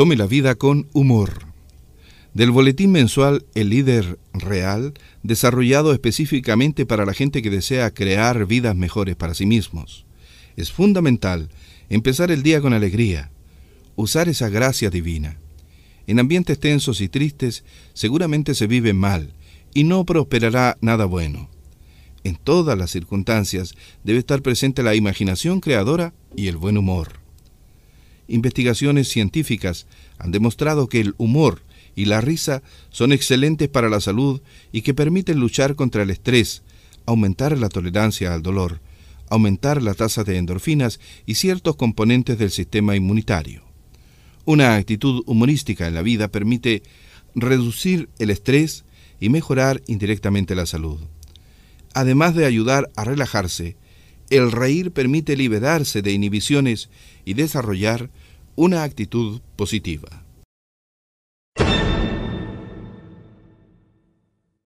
Tome la vida con humor. Del boletín mensual El líder real, desarrollado específicamente para la gente que desea crear vidas mejores para sí mismos. Es fundamental empezar el día con alegría, usar esa gracia divina. En ambientes tensos y tristes seguramente se vive mal y no prosperará nada bueno. En todas las circunstancias debe estar presente la imaginación creadora y el buen humor. Investigaciones científicas han demostrado que el humor y la risa son excelentes para la salud y que permiten luchar contra el estrés, aumentar la tolerancia al dolor, aumentar la tasa de endorfinas y ciertos componentes del sistema inmunitario. Una actitud humorística en la vida permite reducir el estrés y mejorar indirectamente la salud. Además de ayudar a relajarse, el reír permite liberarse de inhibiciones y desarrollar una actitud positiva.